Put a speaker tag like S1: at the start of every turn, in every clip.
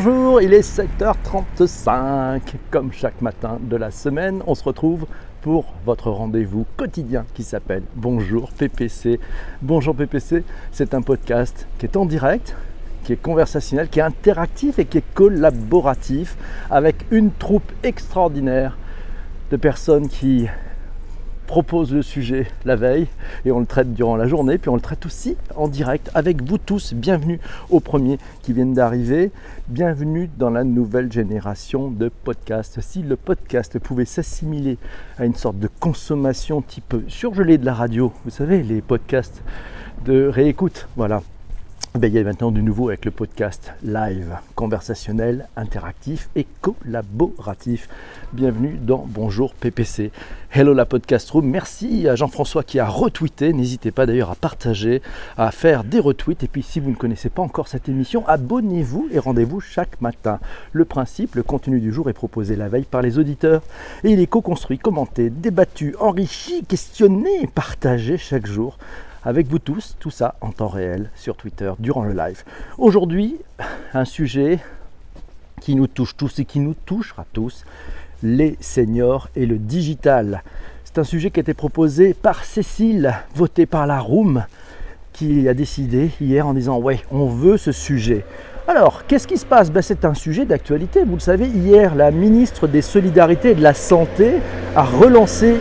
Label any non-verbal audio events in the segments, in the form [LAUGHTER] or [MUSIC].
S1: Bonjour, il est 7h35. Comme chaque matin de la semaine, on se retrouve pour votre rendez-vous quotidien qui s'appelle Bonjour PPC. Bonjour PPC, c'est un podcast qui est en direct, qui est conversationnel, qui est interactif et qui est collaboratif avec une troupe extraordinaire de personnes qui propose le sujet la veille et on le traite durant la journée, puis on le traite aussi en direct avec vous tous. Bienvenue aux premiers qui viennent d'arriver, bienvenue dans la nouvelle génération de podcasts. Si le podcast pouvait s'assimiler à une sorte de consommation type surgelé de la radio, vous savez, les podcasts de réécoute, voilà, il y a maintenant du nouveau avec le podcast live, conversationnel, interactif et collaboratif. Bienvenue dans Bonjour PPC. Hello la podcast room. Merci à Jean-François qui a retweeté. N'hésitez pas d'ailleurs à partager, à faire des retweets. Et puis si vous ne connaissez pas encore cette émission, abonnez-vous et rendez-vous chaque matin. Le principe, le contenu du jour est proposé la veille par les auditeurs et il est co-construit, commenté, débattu, enrichi, questionné, partagé chaque jour avec vous tous, tout ça en temps réel sur Twitter durant le live. Aujourd'hui, un sujet qui nous touche tous et qui nous touchera tous, les seniors et le digital. C'est un sujet qui a été proposé par Cécile, voté par la Room, qui a décidé hier en disant ouais, on veut ce sujet. Alors, qu'est-ce qui se passe? Ben, C'est un sujet d'actualité. Vous le savez, hier, la ministre des Solidarités et de la Santé a relancé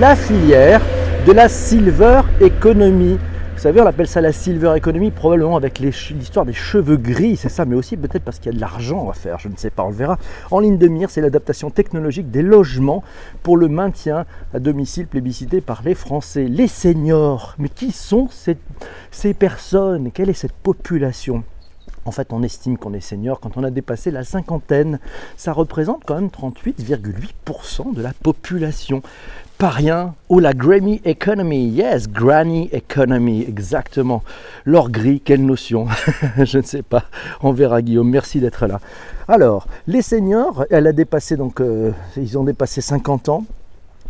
S1: la filière de la silver economy. Vous savez, on appelle ça la silver economy, probablement avec l'histoire des cheveux gris, c'est ça, mais aussi peut-être parce qu'il y a de l'argent à faire, je ne sais pas, on le verra. En ligne de mire, c'est l'adaptation technologique des logements pour le maintien à domicile plébiscité par les Français, les seniors. Mais qui sont ces, ces personnes? Quelle est cette population? En fait, on estime qu'on est senior quand on a dépassé la cinquantaine. Ça représente quand même 38,8% de la population. Pas rien. Oh, la Grammy Economy. Yes, Granny Economy. Exactement. L'or gris, quelle notion [LAUGHS] Je ne sais pas. On verra, Guillaume. Merci d'être là. Alors, les seniors, elle a dépassé, donc, euh, ils ont dépassé 50 ans.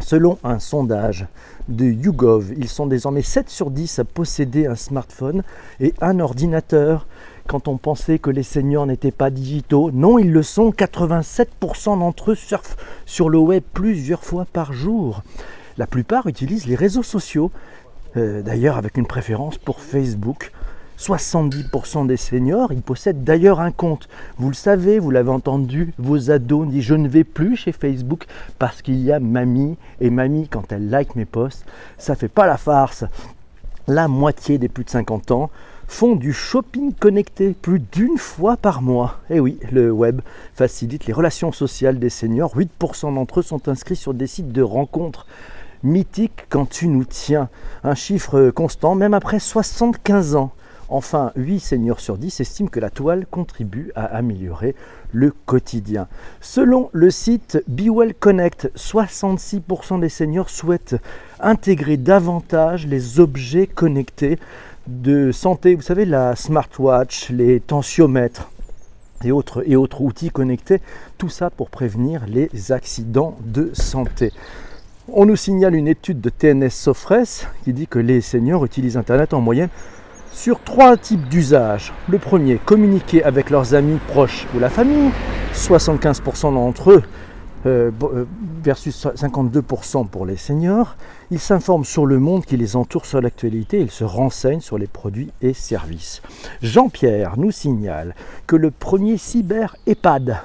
S1: Selon un sondage de YouGov, ils sont désormais 7 sur 10 à posséder un smartphone et un ordinateur quand on pensait que les seniors n'étaient pas digitaux. Non, ils le sont. 87% d'entre eux surfent sur le web plusieurs fois par jour. La plupart utilisent les réseaux sociaux, euh, d'ailleurs avec une préférence pour Facebook. 70% des seniors, ils possèdent d'ailleurs un compte. Vous le savez, vous l'avez entendu, vos ados disent je ne vais plus chez Facebook parce qu'il y a mamie et mamie quand elle like mes posts, ça fait pas la farce. La moitié des plus de 50 ans font du shopping connecté plus d'une fois par mois. Et eh oui, le web facilite les relations sociales des seniors. 8% d'entre eux sont inscrits sur des sites de rencontres mythiques quand tu nous tiens. Un chiffre constant même après 75 ans. Enfin, 8 seniors sur 10 estiment que la toile contribue à améliorer le quotidien. Selon le site BeWell Connect, 66% des seniors souhaitent intégrer davantage les objets connectés de santé, vous savez, la smartwatch, les tensiomètres et autres, et autres outils connectés, tout ça pour prévenir les accidents de santé. On nous signale une étude de TNS Sofres qui dit que les seniors utilisent Internet en moyenne sur trois types d'usages. Le premier, communiquer avec leurs amis proches ou la famille. 75% d'entre eux euh, euh, versus 52% pour les seniors. Ils s'informent sur le monde qui les entoure sur l'actualité, ils se renseignent sur les produits et services. Jean-Pierre nous signale que le premier cyber EHPAD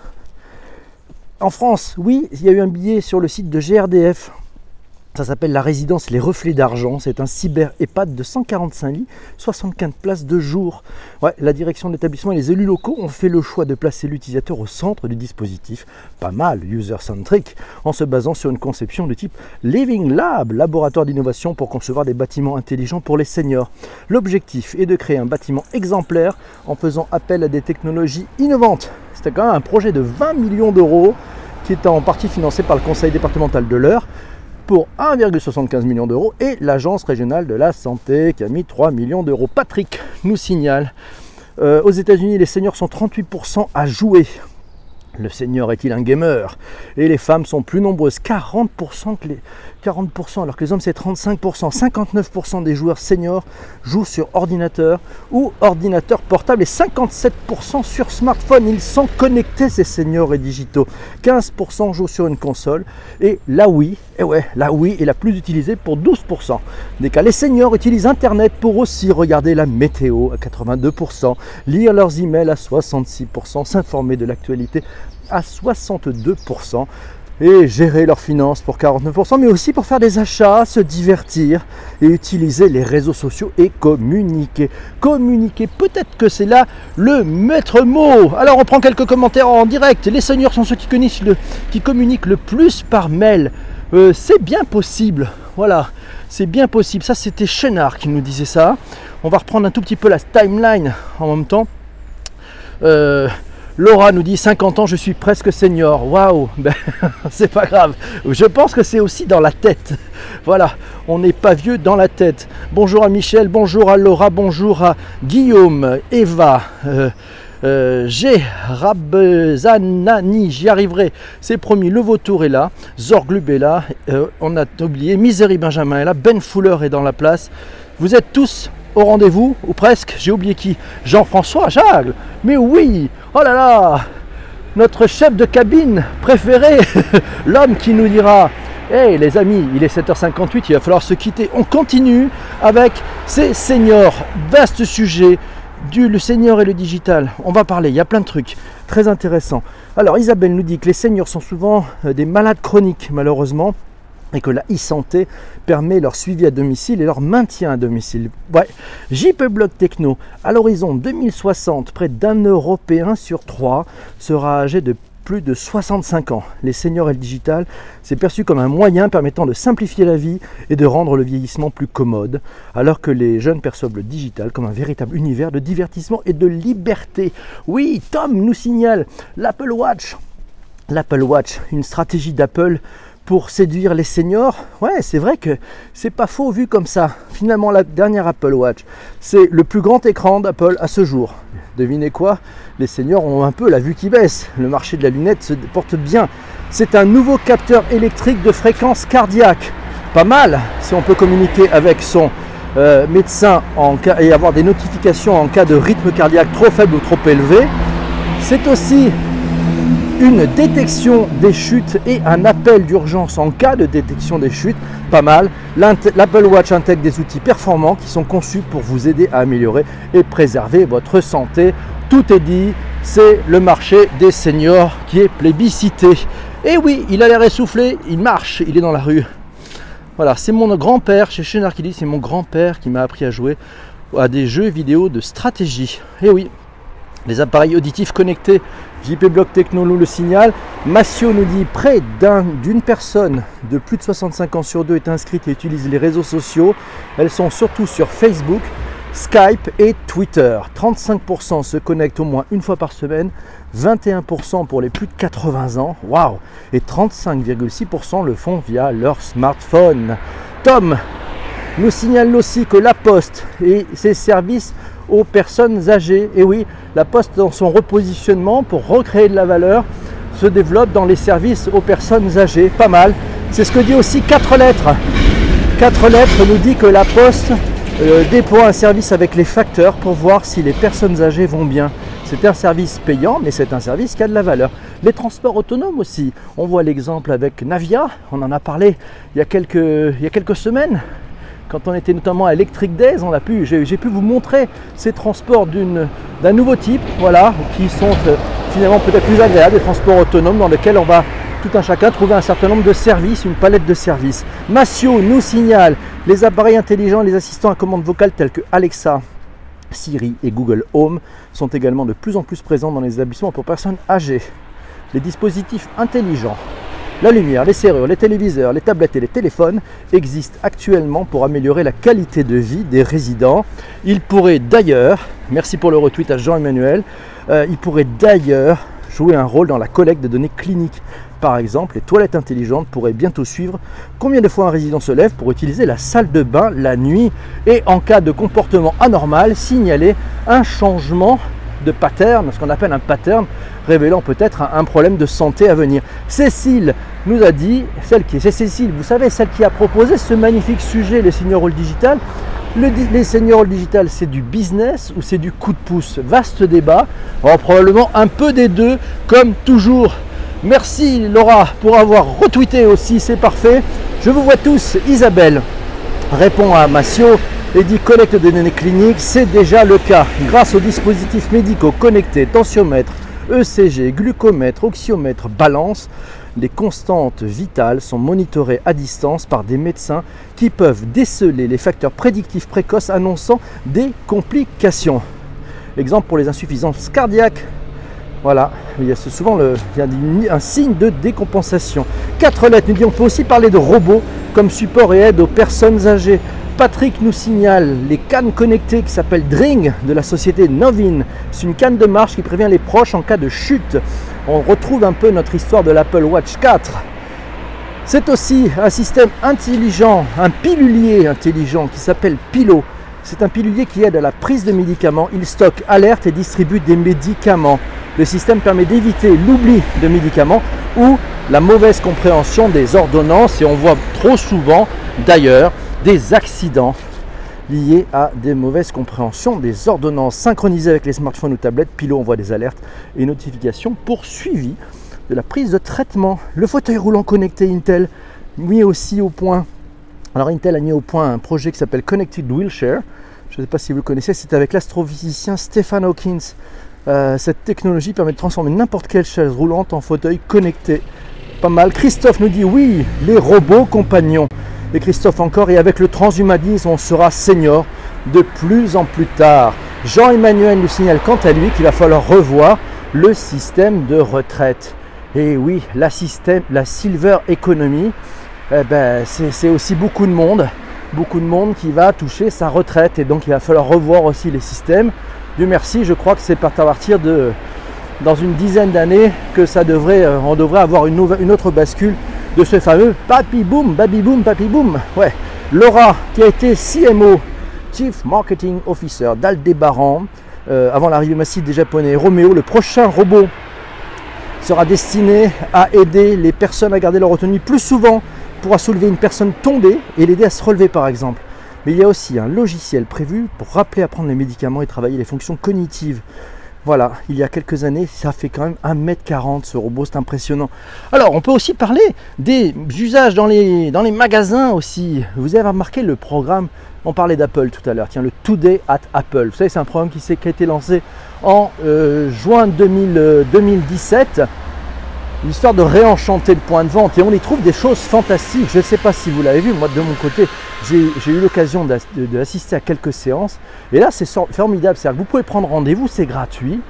S1: en France, oui, il y a eu un billet sur le site de GRDF ça s'appelle la résidence Les Reflets d'Argent. C'est un cyber EHPAD de 145 lits, 75 places de jour. Ouais, la direction de l'établissement et les élus locaux ont fait le choix de placer l'utilisateur au centre du dispositif. Pas mal, user-centric, en se basant sur une conception de type Living Lab, laboratoire d'innovation pour concevoir des bâtiments intelligents pour les seniors. L'objectif est de créer un bâtiment exemplaire en faisant appel à des technologies innovantes. C'était quand même un projet de 20 millions d'euros qui est en partie financé par le conseil départemental de l'Eure pour 1,75 million d'euros et l'Agence régionale de la santé qui a mis 3 millions d'euros. Patrick nous signale, euh, aux États-Unis, les seniors sont 38% à jouer Le senior est-il un gamer? Et les femmes sont plus nombreuses, 40%, que les, 40% alors que les hommes c'est 35%. 59% des joueurs seniors jouent sur ordinateur ou ordinateur portable et 57% sur smartphone. Ils sont connectés ces seniors et digitaux. 15% jouent sur une console et la Wii, et ouais, la Wii est la plus utilisée pour 12%. Des cas, les seniors utilisent Internet pour aussi regarder la météo à 82%, lire leurs emails à 66%, s'informer de l'actualité à 62% et gérer leurs finances pour 49%, mais aussi pour faire des achats, se divertir et utiliser les réseaux sociaux et communiquer. Communiquer, peut-être que c'est là le maître mot. Alors on prend quelques commentaires en direct. Les seigneurs sont ceux qui communiquent le, qui communiquent le plus par mail. Euh, c'est bien possible. Voilà, c'est bien possible. Ça, c'était Chénard qui nous disait ça. On va reprendre un tout petit peu la timeline en même temps. Euh, Laura nous dit 50 ans, je suis presque senior. Waouh, [LAUGHS] ben, c'est pas grave. Je pense que c'est aussi dans la tête. [LAUGHS] Voilà, on n'est pas vieux dans la tête. Bonjour à Michel, bonjour à Laura, bonjour à Guillaume, Eva. Euh, euh, j'y arriverai, c'est promis. Le Vautour est là, Zorglub est là, euh, on a oublié, Misery Benjamin est là, Ben Fuller est dans la place. Vous êtes tous au rendez-vous, ou presque, j'ai oublié qui Jean-François Jacques Mais oui Oh là là Notre chef de cabine préféré, [LAUGHS] l'homme qui nous dira Hey les amis, il est 7h58, il va falloir se quitter. On continue avec ces seniors. Vaste sujet du le senior et le digital. On va parler, il y a plein de trucs très intéressants. Alors Isabelle nous dit que les seniors sont souvent euh, des malades chroniques malheureusement et que la e-santé permet leur suivi à domicile et leur maintien à domicile. Ouais. JP Block Techno, à l'horizon 2060, près d'un Européen sur trois sera âgé de plus de 65 ans. Les seniors et le digital, c'est perçu comme un moyen permettant de simplifier la vie et de rendre le vieillissement plus commode, alors que les jeunes perçoivent le digital comme un véritable univers de divertissement et de liberté. Oui, Tom nous signale l'Apple Watch. L'Apple Watch, une stratégie d'Apple pour séduire les seniors. Ouais, c'est vrai que c'est pas faux vu comme ça. Finalement, la dernière Apple Watch, c'est le plus grand écran d'Apple à ce jour. Devinez quoi? Les seniors ont un peu la vue qui baisse. Le marché de la lunette se porte bien. C'est un nouveau capteur électrique de fréquence cardiaque. Pas mal si on peut communiquer avec son euh, médecin en cas, et avoir des notifications en cas de rythme cardiaque trop faible ou trop élevé. C'est aussi une détection des chutes et un appel d'urgence en cas de détection des chutes. Pas mal. L'Apple Watch intègre des outils performants qui sont conçus pour vous aider à améliorer et préserver votre santé. Tout est dit, c'est le marché des seniors qui est plébiscité. Et oui, il a l'air essoufflé, il marche, il est dans la rue. Voilà, c'est mon grand-père, chez dit, c'est mon grand-père qui m'a appris à jouer à des jeux vidéo de stratégie. Et oui, les appareils auditifs connectés, JP Techno nous le signale. Massio nous dit près d'une personne de plus de 65 ans sur deux est inscrite et utilise les réseaux sociaux. Elles sont surtout sur Facebook, Skype et Twitter. 35% se connectent au moins une fois par semaine, 21% pour les plus de 80 ans, waouh, et 35,6% le font via leur smartphone. Tom nous signale aussi que la Poste et ses services aux personnes âgées. Et oui, la Poste dans son repositionnement pour recréer de la valeur se développe dans les services aux personnes âgées. Pas mal. C'est ce que dit aussi 4 lettres. 4 lettres nous dit que la Poste euh, déploie un service avec les facteurs pour voir si les personnes âgées vont bien. C'est un service payant, mais c'est un service qui a de la valeur. Les transports autonomes aussi. On voit l'exemple avec Navia, on en a parlé il y a quelques, il y a quelques semaines quand on était notamment à Electric Days, j'ai, pu vous montrer ces transports d'un nouveau type, voilà, qui sont euh, finalement peut-être plus agréables, des transports autonomes dans lesquels on va tout un chacun trouver un certain nombre de services, une palette de services. Massio nous signale les appareils intelligents, les assistants à commande vocale tels que Alexa, Siri et Google Home sont également de plus en plus présents dans les établissements pour personnes âgées. Les dispositifs intelligents la lumière, les serrures, les téléviseurs, les tablettes et les téléphones existent actuellement pour améliorer la qualité de vie des résidents. Il pourrait d'ailleurs, merci pour le retweet à Jean-Emmanuel, euh, il pourrait d'ailleurs jouer un rôle dans la collecte de données cliniques. Par exemple, les toilettes intelligentes pourraient bientôt suivre combien de fois un résident se lève pour utiliser la salle de bain la nuit et en cas de comportement anormal, signaler un changement de pattern, ce qu'on appelle un pattern, révélant peut-être un, problème de santé à venir. Cécile nous a dit, celle qui est, c'est Cécile, vous savez, celle qui a proposé ce magnifique sujet, les all digital. Le, les seniors digital, c'est du business ou c'est du coup de pouce? Vaste débat. probablement un peu des deux, comme toujours. Merci Laura pour avoir retweeté aussi, c'est parfait. Je vous vois tous. Isabelle répond à Massio et dit collecte de données cliniques, c'est déjà le cas. Grâce aux dispositifs médicaux connectés, tensiomètre, ECG, glucomètre, oxyomètre, balance, les constantes vitales sont monitorées à distance par des médecins qui peuvent déceler les facteurs prédictifs précoces annonçant des complications. Exemple pour les insuffisances cardiaques. Voilà, il y a souvent un signe de décompensation. Quatre lettres, nous dit on peut aussi parler de robots comme support et aide aux personnes âgées. Patrick nous signale les cannes connectées qui s'appellent Dring de la société Novin. C'est une canne de marche qui prévient les proches en cas de chute. On retrouve un peu notre histoire de l'Apple Watch 4. C'est aussi un système intelligent, un pilulier intelligent qui s'appelle Pilo. C'est un pilulier qui aide à la prise de médicaments. Il stocke, alerte et distribue des médicaments. Le système permet d'éviter l'oubli de médicaments ou la mauvaise compréhension des ordonnances et on voit trop souvent d'ailleurs des accidents liés à des mauvaises compréhensions des ordonnances synchronisées avec les smartphones ou tablettes. Pilo envoie des alertes et notifications pour suivi de la prise de traitement. Le fauteuil roulant connecté Intel mis aussi au point. Alors Intel a mis au point un projet qui s'appelle Connected Wheelchair. Je ne sais pas si vous le connaissez, c'est avec l'astrophysicien Stephen Hawkins. Euh, cette technologie permet de transformer n'importe quelle chaise roulante en fauteuil connecté. Pas mal. Christophe nous dit oui, les robots compagnons. Et Christophe encore, et avec le transhumanisme, on sera senior de plus en plus tard. Jean-Emmanuel nous signale quant à lui qu'il va falloir revoir le système de retraite. Et oui, la, système, la silver economy, eh ben, c'est aussi beaucoup de monde, beaucoup de monde qui va toucher sa retraite. Et donc il va falloir revoir aussi les systèmes. Dieu merci, je crois que c'est à partir de dans une dizaine d'années que ça devrait, euh, on devrait avoir une, une autre bascule de ce fameux Papi Boom, Baby Boom, Papi Boom. Ouais. Laura, qui a été CMO, Chief Marketing Officer d'Aldebaran, euh, avant l'arrivée massive des Japonais. Roméo, le prochain robot, sera destiné à aider les personnes à garder leur autonomie plus souvent, pourra soulever une personne tombée et l'aider à se relever par exemple. Mais il y a aussi un logiciel prévu pour rappeler à prendre les médicaments et travailler les fonctions cognitives. Voilà, il y a quelques années, ça fait quand même 1m40 ce robot, c'est impressionnant. Alors, on peut aussi parler des usages dans les, magasins aussi. Vous avez remarqué le programme, on parlait d'Apple tout à l'heure, tiens, le Today at Apple. Vous savez, c'est un programme qui, qui, a été lancé en euh, juin 2017 l'histoire de réenchanter le point de vente. Et on y trouve des choses fantastiques. Je ne sais pas si vous l'avez vu, moi de mon côté, j'ai eu l'occasion d'assister à quelques séances. Et là, c'est formidable. C'est-à-dire que vous pouvez prendre rendez-vous, c'est gratuit.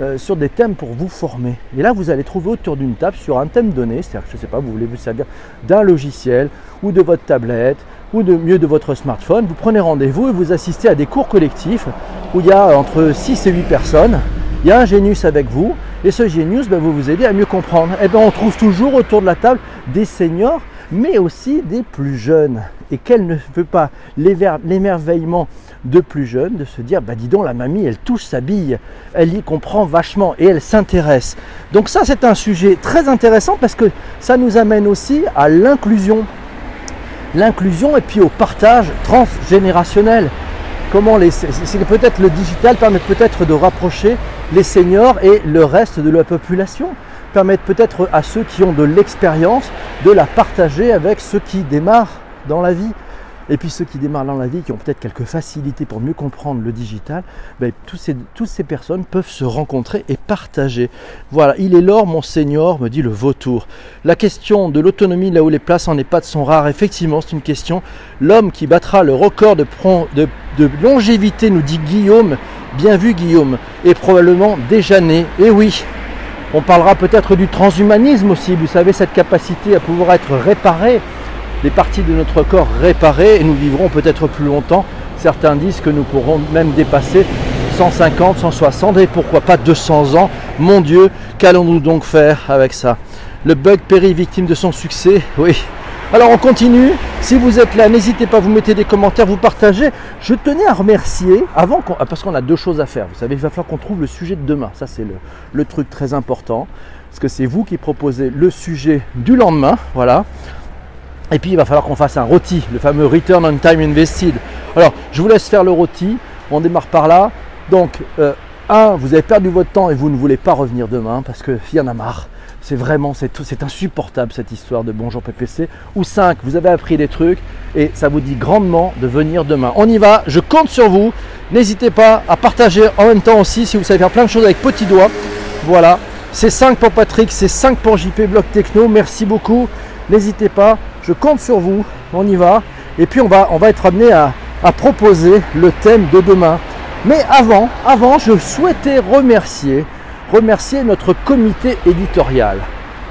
S1: Euh, sur des thèmes pour vous former. Et là, vous allez trouver autour d'une table sur un thème donné, c'est-à-dire que je ne sais pas, vous voulez vous servir d'un logiciel ou de votre tablette ou de mieux de votre smartphone, vous prenez rendez-vous et vous assistez à des cours collectifs où il y a entre 6 et 8 personnes. Il y a un génius avec vous et ce génius va vous aider à mieux comprendre. Et eh bien, on trouve toujours autour de la table des seniors mais aussi des plus jeunes. Et quel ne veut pas l'émerveillement de plus jeunes de se dire, bah dis donc, la mamie, elle touche sa bille, elle y comprend vachement et elle s'intéresse. Donc ça, c'est un sujet très intéressant parce que ça nous amène aussi à l'inclusion. L'inclusion et puis au partage transgénérationnel. Comment les, c'est peut-être le digital permet peut-être de rapprocher les seniors et le reste de la population permettre peut-être à ceux qui ont de l'expérience de la partager avec ceux qui démarrent dans la vie. Et puis ceux qui démarrent dans la vie, qui ont peut-être quelques facilités pour mieux comprendre le digital, ben, toutes, ces, toutes ces personnes peuvent se rencontrer et partager. Voilà, il est l'or, mon seigneur, me dit le vautour. La question de l'autonomie là où les places en EHPAD sont rares, effectivement, c'est une question. L'homme qui battra le record de, de, de longévité, nous dit Guillaume, bien vu Guillaume, est probablement déjà né. Et oui, on parlera peut-être du transhumanisme aussi, vous savez, cette capacité à pouvoir être réparé, des parties de notre corps réparées, et nous vivrons peut-être plus longtemps. Certains disent que nous pourrons même dépasser 150, 160 et pourquoi pas 200 ans. Mon Dieu, qu'allons-nous donc faire avec ça? Le bug périt victime de son succès, oui, Alors on continue. Si vous êtes là, n'hésitez pas, vous mettez des commentaires, vous partagez. Je tenais à remercier, avant qu'on, parce qu'on a deux choses à faire. Vous savez, il va falloir qu'on trouve le sujet de demain. Ça, c'est le truc très important. Parce que c'est vous qui proposez le sujet du lendemain. Voilà. Et puis il va falloir qu'on fasse un rôti, le fameux Return on Time Invested. Alors, je vous laisse faire le rôti. On démarre par là. Donc, euh, un, vous avez perdu votre temps et vous ne voulez pas revenir demain parce qu'il y en a marre. C'est vraiment, c'est, insupportable cette histoire de Bonjour PPC. Ou 5, vous avez appris des trucs et ça vous dit grandement de venir demain. On y va, je compte sur vous. N'hésitez pas à partager en même temps aussi si vous savez faire plein de choses avec petit doigt. Voilà, c'est 5 pour Patrick, c'est 5 pour JP Bloc Techno. Merci beaucoup. N'hésitez pas, je compte sur vous. On y va. Et puis on va, on va être amené à, proposer le thème de demain. Mais avant, avant, je souhaitais remercier remercier notre comité éditorial.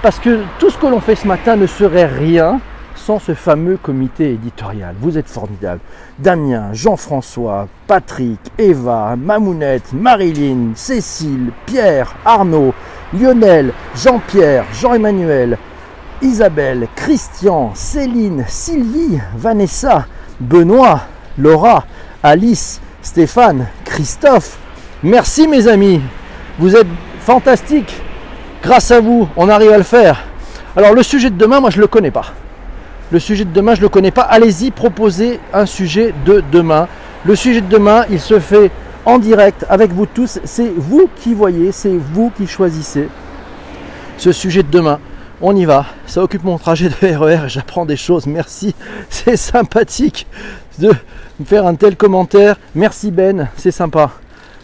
S1: Parce que tout ce que l'on fait ce matin ne serait rien sans ce fameux comité éditorial. Vous êtes formidables. Damien, Jean-François, Patrick, Eva, Mamounette, Marilyn, Cécile, Pierre, Arnaud, Lionel, Jean-Pierre, Jean-Emmanuel, Isabelle, Christian, Céline, Sylvie, Vanessa, Benoît, Laura, Alice, Stéphane, Christophe. Merci mes amis. Vous êtes fantastique. Grâce à vous, on arrive à le faire. Alors le sujet de demain, moi je ne le connais pas. Le sujet de demain, je ne le connais pas. Allez-y, proposez un sujet de demain. Le sujet de demain, il se fait en direct avec vous tous. C'est vous qui voyez, c'est vous qui choisissez ce sujet de demain. On y va. Ça occupe mon trajet de RER et j'apprends des choses. Merci. C'est sympathique de me faire un tel commentaire. Merci Ben, c'est sympa.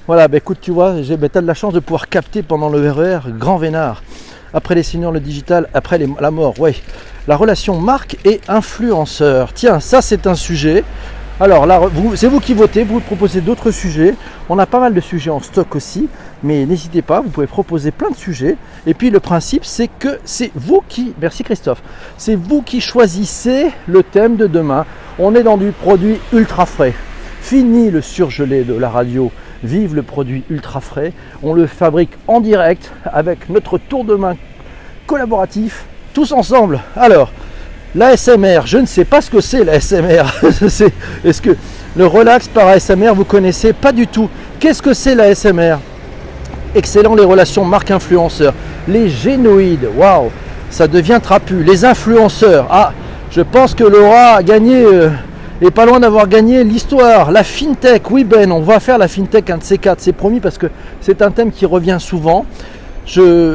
S1: Voilà, bah écoute, tu vois, j'ai bah, as de la chance de pouvoir capter pendant le RER Grand Vénard. Après les seniors, le digital, après la mort, oui. La relation marque et influenceur. Tiens, ça c'est un sujet. Alors là, c'est vous qui votez, vous proposez d'autres sujets. On a pas mal de sujets en stock aussi, mais n'hésitez pas, vous pouvez proposer plein de sujets. Et puis le principe, c'est que c'est vous qui, merci Christophe, c'est vous qui choisissez le thème de demain. On est dans du produit ultra frais. Fini le surgelé de la radio vive le produit ultra frais. On le fabrique en direct avec notre tour de main collaboratif, tous ensemble. Alors, l'ASMR, je ne sais pas ce que c'est l'ASMR. [LAUGHS] Est-ce que le relax par ASMR, vous connaissez Pas du tout? Qu'est-ce que c'est l'ASMR Excellent les relations marque-influenceur. Les génoïdes, waouh, ça devient trapu. Les influenceurs, ah, je pense que Laura a gagné. Euh, et pas loin d'avoir gagné l'histoire, la fintech. Oui Ben, on va faire la fintech un de ces quatre, c'est promis parce que c'est un thème qui revient souvent.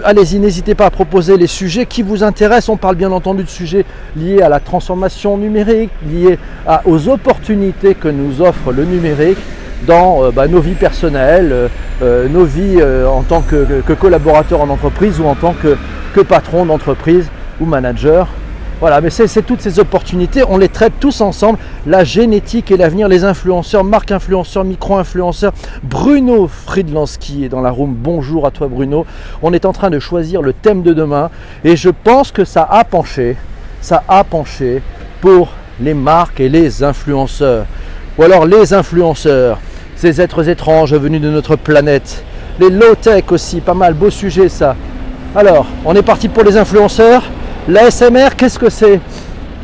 S1: Allez-y, n'hésitez pas à proposer les sujets qui vous intéressent. On parle bien entendu de sujets liés à la transformation numérique, liés aux opportunités que nous offre le numérique dans euh, bah, nos vies personnelles, euh, euh, nos vies en tant que, que, collaborateur en entreprise ou en tant que, que patron d'entreprise ou manager. Voilà, mais c'est toutes ces opportunités, on les traite tous ensemble. La génétique et l'avenir, les influenceurs, marque influenceurs, micro-influenceurs. Bruno Friedlanski est dans la room. Bonjour à toi Bruno. On est en train de choisir le thème de demain et je pense que ça a penché, ça a penché pour les marques et les influenceurs. Ou alors les influenceurs, ces êtres étranges venus de notre planète. Les low-tech aussi, pas mal, beau sujet ça. Alors, on est parti pour les influenceurs? L'ASMR, qu'est-ce que c'est?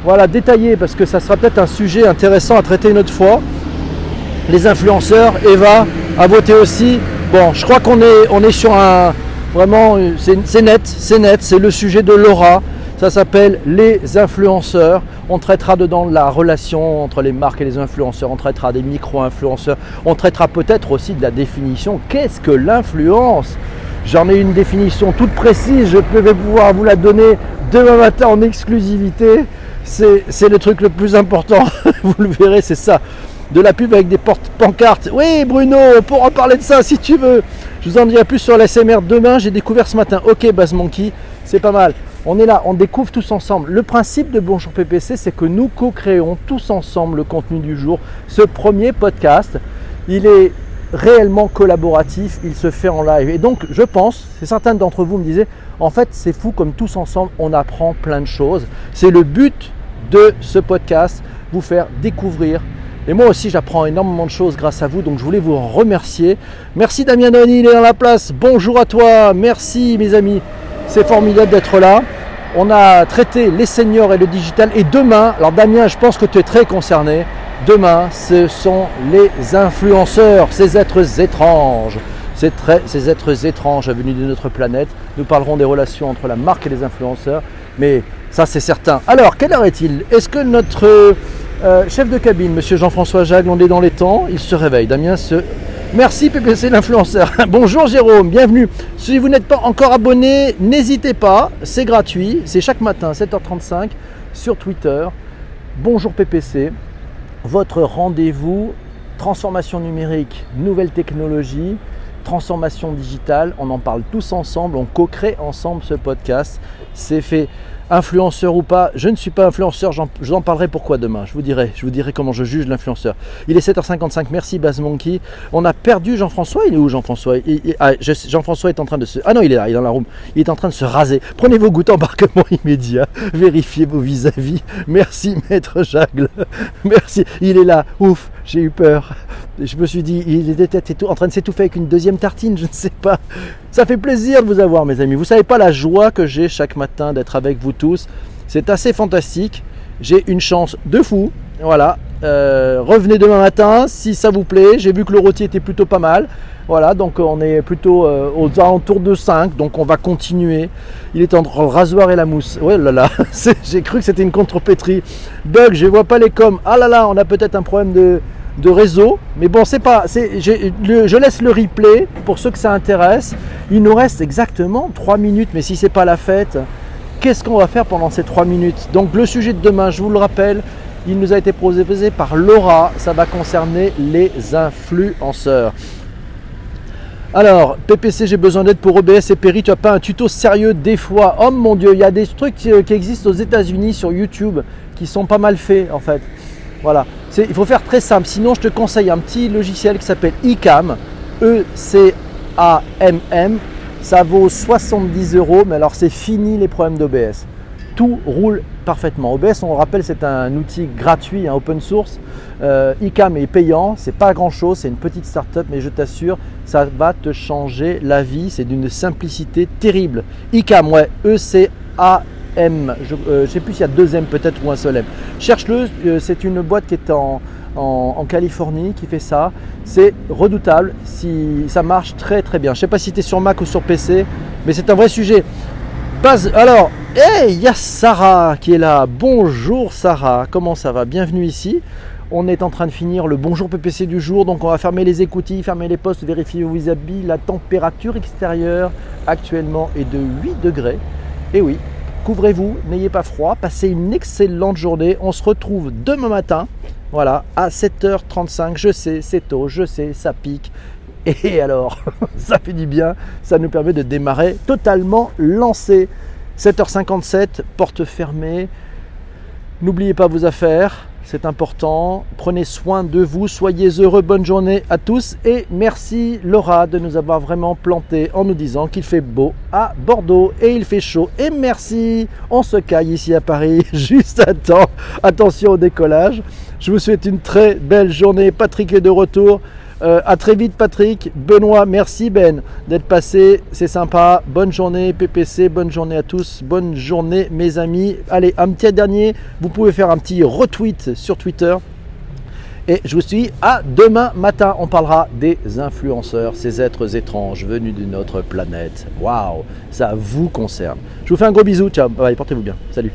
S1: Voilà, détaillé, parce que ça sera peut-être un sujet intéressant à traiter une autre fois. Les influenceurs, Eva a voté aussi. Bon, je crois qu'on est, on est sur un... Vraiment, c'est net, c'est net, c'est le sujet de Laura. Ça s'appelle les influenceurs. On traitera dedans la relation entre les marques et les influenceurs. On traitera des micro-influenceurs. On traitera peut-être aussi de la définition. Qu'est-ce que l'influence? J'en ai une définition toute précise. Je vais pouvoir vous la donner demain matin en exclusivité. C'est le truc le plus important. [LAUGHS] Vous le verrez, c'est ça. De la pub avec des portes pancartes. Oui, Bruno, on pourra parler de ça si tu veux. Je vous en dirai plus sur l'ASMR demain. J'ai découvert ce matin. Ok, Base Monkey, c'est pas mal. On est là, on découvre tous ensemble. Le principe de Bonjour PPC, c'est que nous co-créons tous ensemble le contenu du jour. Ce premier podcast, il est réellement collaboratif, il se fait en live. Et donc, je pense, c'est certains d'entre vous me disaient, en fait, c'est fou comme tous ensemble, on apprend plein de choses. C'est le but de ce podcast, vous faire découvrir. Et moi aussi, j'apprends énormément de choses grâce à vous, donc je voulais vous remercier. Merci Damien Noni, il est dans la place. Bonjour à toi, merci mes amis. C'est formidable d'être là. On a traité les seniors et le digital. Et demain, alors Damien, je pense que tu es très concerné. Demain, ce sont les influenceurs, ces êtres étranges. Ces, ces êtres étranges venus de notre planète. Nous parlerons des relations entre la marque et les influenceurs. Mais ça, c'est certain. Alors, quelle heure est-il? Est-ce que notre euh, chef de cabine, monsieur Jean-François Jacques, on est dans les temps? Il se réveille. Damien se Merci PPC l'influenceur. [LAUGHS] Bonjour Jérôme, bienvenue. Si vous n'êtes pas encore abonné, n'hésitez pas, c'est gratuit, c'est chaque matin 7h35 sur Twitter. Bonjour PPC, votre rendez-vous transformation numérique, nouvelles technologies, transformation digitale, on en parle tous ensemble, on co-crée ensemble ce podcast. C'est fait influenceur ou pas, je ne suis pas influenceur, j'en en parlerai pourquoi demain, je vous dirai, je vous dirai comment je juge l'influenceur. Il est 7h55, merci Baz Monkey. On a perdu Jean-François, il est où Jean-François? Ah, Jean-François est en train de se... Ah non, il est là, il est dans la room, il est en train de se raser. Prenez vos gouttes embarquement [LAUGHS] immédiat, vérifiez vos vis-à-vis. Merci Maître Jagle, [LAUGHS] merci, il est là, ouf, j'ai eu peur. Je me suis dit, il était peut-être en train de s'étouffer avec une deuxième tartine, je ne sais pas. Ça fait plaisir de vous avoir, mes amis. Vous savez pas la joie que j'ai chaque matin d'être avec vous tous. C'est assez fantastique. J'ai une chance de fou. Voilà. Euh, revenez demain matin si ça vous plaît. J'ai vu que le rôti était plutôt pas mal. Voilà, donc on est plutôt euh, aux alentours de 5, donc on va continuer. Il est entre le rasoir et la mousse. Ouais là là, [LAUGHS] j'ai cru que c'était une contrepétrie. Doug, je vois pas les coms. Ah là là, on a peut-être un problème de, de réseau. Mais bon, c'est pas. Je, laisse le replay pour ceux que ça intéresse. Il nous reste exactement 3 minutes, mais si c'est pas la fête, qu'est-ce qu'on va faire pendant ces 3 minutes? Donc le sujet de demain, je vous le rappelle, il nous a été posé par Laura. Ça va concerner les influenceurs. Alors, PPC, j'ai besoin d'aide pour OBS et Perry. Tu as pas un tuto sérieux des fois? Oh mon dieu, il y a des trucs qui existent aux États-Unis sur YouTube qui sont pas mal faits en fait. Voilà, il faut faire très simple. Sinon, je te conseille un petit logiciel qui s'appelle eCam, E-C-A-M-M. Ça vaut 70 euros, mais alors c'est fini les problèmes d'OBS. Tout roule parfaitement. OBS, on rappelle, c'est un outil gratuit, un open source. Euh, eCam est payant, c'est pas grand chose, c'est une petite startup, mais je t'assure, ça va te changer la vie. C'est d'une simplicité terrible. eCam, ouais, E-C-A-M. M. Je ne euh, sais plus s'il y a deux M peut-être ou un seul M. Cherche-le, euh, c'est une boîte qui est en, Californie qui fait ça. C'est redoutable, si, ça marche très très bien. Je ne sais pas si tu sur Mac ou sur PC, mais c'est un vrai sujet. alors, hey, il y a Sarah qui est là. Bonjour Sarah, comment ça va? Bienvenue ici. On est en train de finir le bonjour PPC du jour, donc on va fermer les écoutilles, fermer les postes, vérifier vos vis-à-vis. La température extérieure actuellement est de 8 degrés. Et oui, Couvrez-vous, n'ayez pas froid, passez une excellente journée. On se retrouve demain matin, voilà, à 7h35. Je sais, c'est tôt, je sais, ça pique. [LAUGHS] Et alors, [LAUGHS] ça fait du bien, ça nous permet de démarrer totalement lancé. 7h57, porte fermée. N'oubliez pas vos affaires, c'est important. Prenez soin de vous, soyez heureux, bonne journée à tous et merci Laura de nous avoir vraiment planté en nous disant qu'il fait beau à Bordeaux et il fait chaud. Et merci, on se caille ici à Paris [LAUGHS] juste à temps. Attention au décollage. Je vous souhaite une très belle journée. Patrick est de retour. Euh, à très vite Patrick, Benoît, merci Ben d'être passé, c'est sympa. Bonne journée PPC, bonne journée à tous, bonne journée mes amis. Allez, un petit dernier, vous pouvez faire un petit retweet sur Twitter. Et je vous dis à demain matin, on parlera des influenceurs, ces êtres étranges venus d'une autre planète. Waouh, ça vous concerne. Je vous fais un gros bisou, ciao, portez-vous bien, salut.